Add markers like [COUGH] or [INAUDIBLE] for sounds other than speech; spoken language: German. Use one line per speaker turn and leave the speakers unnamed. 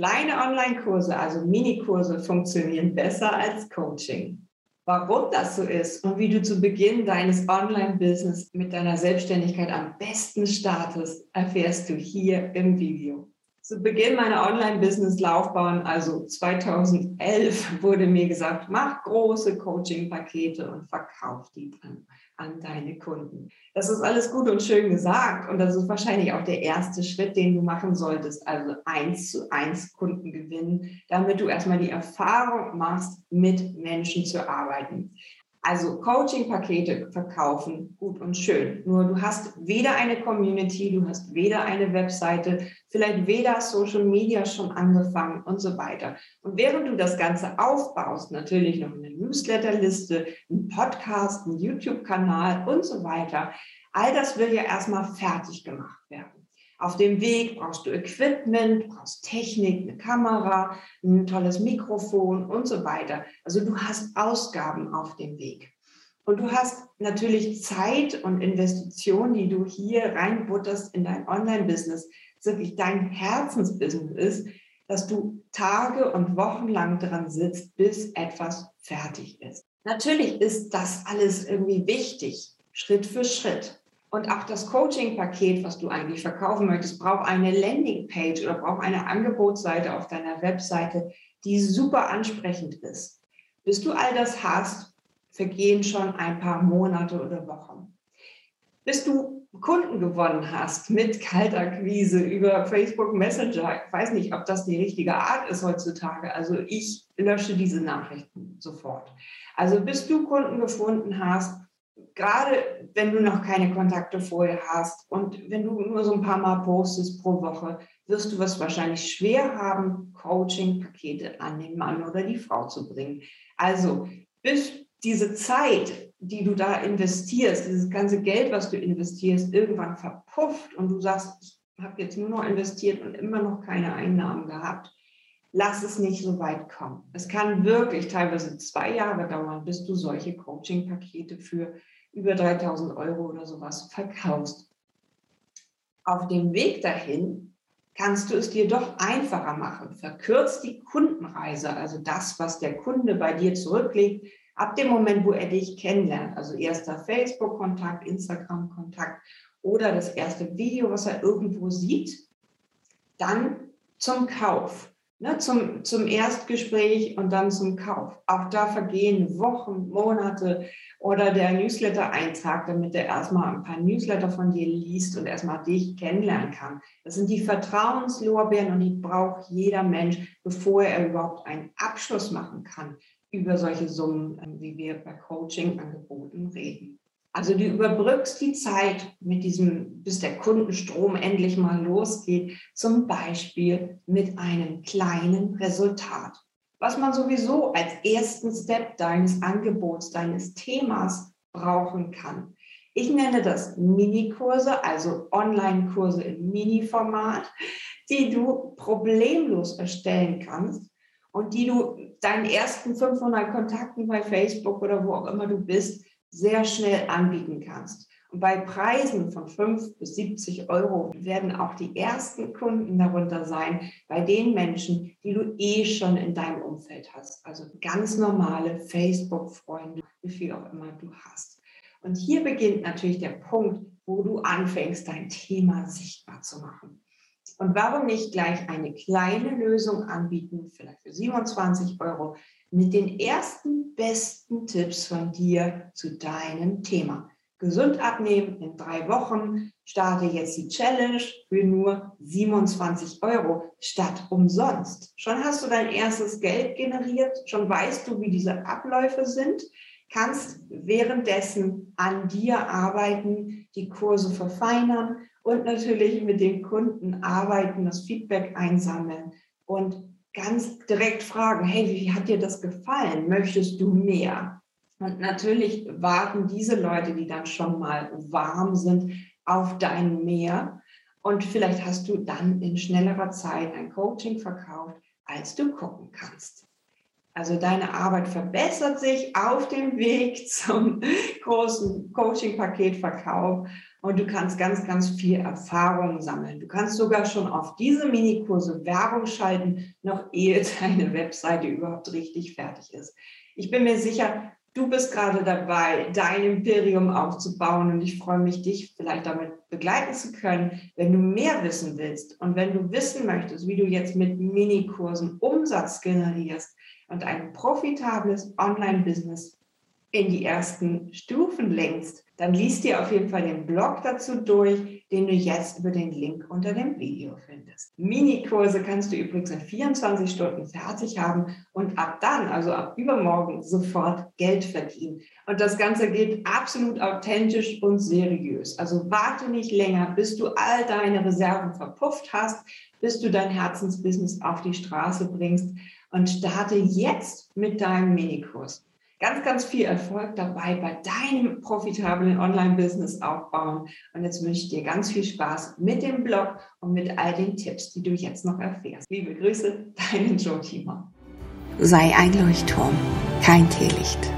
Kleine Online-Kurse, also Minikurse, funktionieren besser als Coaching. Warum das so ist und wie du zu Beginn deines Online-Business mit deiner Selbstständigkeit am besten startest, erfährst du hier im Video. Zu Beginn meiner Online-Business-Laufbahn, also 2011, wurde mir gesagt, mach große Coaching-Pakete und verkauf die dann an deine Kunden. Das ist alles gut und schön gesagt und das ist wahrscheinlich auch der erste Schritt, den du machen solltest, also eins zu eins Kunden gewinnen, damit du erstmal die Erfahrung machst, mit Menschen zu arbeiten. Also Coaching-Pakete verkaufen, gut und schön. Nur du hast weder eine Community, du hast weder eine Webseite, vielleicht weder Social Media schon angefangen und so weiter. Und während du das Ganze aufbaust, natürlich noch eine Newsletterliste, ein Podcast, ein YouTube-Kanal und so weiter, all das will ja erstmal fertig gemacht werden. Auf dem Weg brauchst du Equipment, brauchst Technik, eine Kamera, ein tolles Mikrofon und so weiter. Also du hast Ausgaben auf dem Weg. Und du hast natürlich Zeit und Investitionen, die du hier reinbutterst in dein Online-Business, wirklich dein Herzensbusiness ist, dass du Tage und Wochen lang dran sitzt, bis etwas fertig ist. Natürlich ist das alles irgendwie wichtig, Schritt für Schritt. Und auch das Coaching-Paket, was du eigentlich verkaufen möchtest, braucht eine Landingpage oder braucht eine Angebotsseite auf deiner Webseite, die super ansprechend ist. Bis du all das hast, vergehen schon ein paar Monate oder Wochen. Bis du Kunden gewonnen hast mit Kaltakquise über Facebook Messenger, ich weiß nicht, ob das die richtige Art ist heutzutage. Also ich lösche diese Nachrichten sofort. Also bis du Kunden gefunden hast, gerade wenn du noch keine Kontakte vorher hast und wenn du nur so ein paar Mal postest pro Woche, wirst du es wahrscheinlich schwer haben, Coaching-Pakete an den Mann oder die Frau zu bringen. Also bis diese Zeit, die du da investierst, dieses ganze Geld, was du investierst, irgendwann verpufft und du sagst, ich habe jetzt nur noch investiert und immer noch keine Einnahmen gehabt, lass es nicht so weit kommen. Es kann wirklich teilweise zwei Jahre dauern, bis du solche Coaching-Pakete für über 3000 Euro oder sowas verkaufst. Auf dem Weg dahin kannst du es dir doch einfacher machen. Verkürzt die Kundenreise, also das, was der Kunde bei dir zurücklegt, ab dem Moment, wo er dich kennenlernt. Also erster Facebook-Kontakt, Instagram-Kontakt oder das erste Video, was er irgendwo sieht, dann zum Kauf ne, zum, zum Erstgespräch und dann zum Kauf. Auch da vergehen Wochen, Monate oder der Newsletter-Eintrag, damit er erstmal ein paar Newsletter von dir liest und erstmal dich kennenlernen kann. Das sind die Vertrauenslorbeeren und die braucht jeder Mensch, bevor er überhaupt einen Abschluss machen kann über solche Summen, wie wir bei Coaching-Angeboten reden. Also du überbrückst die Zeit mit diesem, bis der Kundenstrom endlich mal losgeht, zum Beispiel mit einem kleinen Resultat, was man sowieso als ersten Step deines Angebots, deines Themas brauchen kann. Ich nenne das Minikurse, also Online-Kurse im Mini-Format, die du problemlos erstellen kannst und die du deinen ersten 500 Kontakten bei Facebook oder wo auch immer du bist, sehr schnell anbieten kannst. Und bei Preisen von 5 bis 70 Euro werden auch die ersten Kunden darunter sein, bei den Menschen, die du eh schon in deinem Umfeld hast. Also ganz normale Facebook-Freunde, wie viel auch immer du hast. Und hier beginnt natürlich der Punkt, wo du anfängst, dein Thema sichtbar zu machen. Und warum nicht gleich eine kleine Lösung anbieten, vielleicht für 27 Euro, mit den ersten besten Tipps von dir zu deinem Thema. Gesund abnehmen in drei Wochen. Starte jetzt die Challenge für nur 27 Euro statt umsonst. Schon hast du dein erstes Geld generiert. Schon weißt du, wie diese Abläufe sind. Kannst währenddessen an dir arbeiten, die Kurse verfeinern und natürlich mit den Kunden arbeiten, das Feedback einsammeln und ganz direkt fragen, hey, wie hat dir das gefallen? Möchtest du mehr? Und natürlich warten diese Leute, die dann schon mal warm sind, auf dein Mehr. Und vielleicht hast du dann in schnellerer Zeit ein Coaching verkauft, als du gucken kannst. Also deine Arbeit verbessert sich auf dem Weg [LAUGHS] zum großen Coaching-Paketverkauf und du kannst ganz, ganz viel Erfahrung sammeln. Du kannst sogar schon auf diese Minikurse Werbung schalten, noch ehe [LAUGHS] deine Webseite überhaupt richtig fertig ist. Ich bin mir sicher, du bist gerade dabei, dein Imperium aufzubauen und ich freue mich, dich vielleicht damit begleiten zu können, wenn du mehr wissen willst und wenn du wissen möchtest, wie du jetzt mit Minikursen Umsatz generierst und ein profitables Online-Business in die ersten Stufen lenkst, dann liest dir auf jeden Fall den Blog dazu durch, den du jetzt über den Link unter dem Video findest. Minikurse kannst du übrigens in 24 Stunden fertig haben und ab dann, also ab übermorgen, sofort Geld verdienen. Und das Ganze geht absolut authentisch und seriös. Also warte nicht länger, bis du all deine Reserven verpufft hast, bis du dein Herzensbusiness auf die Straße bringst und starte jetzt mit deinem Minikurs ganz, ganz viel Erfolg dabei bei deinem profitablen Online-Business aufbauen. Und jetzt wünsche ich dir ganz viel Spaß mit dem Blog und mit all den Tipps, die du jetzt noch erfährst. Liebe Grüße, deine Joe Timmer.
Sei ein Leuchtturm, kein Teelicht.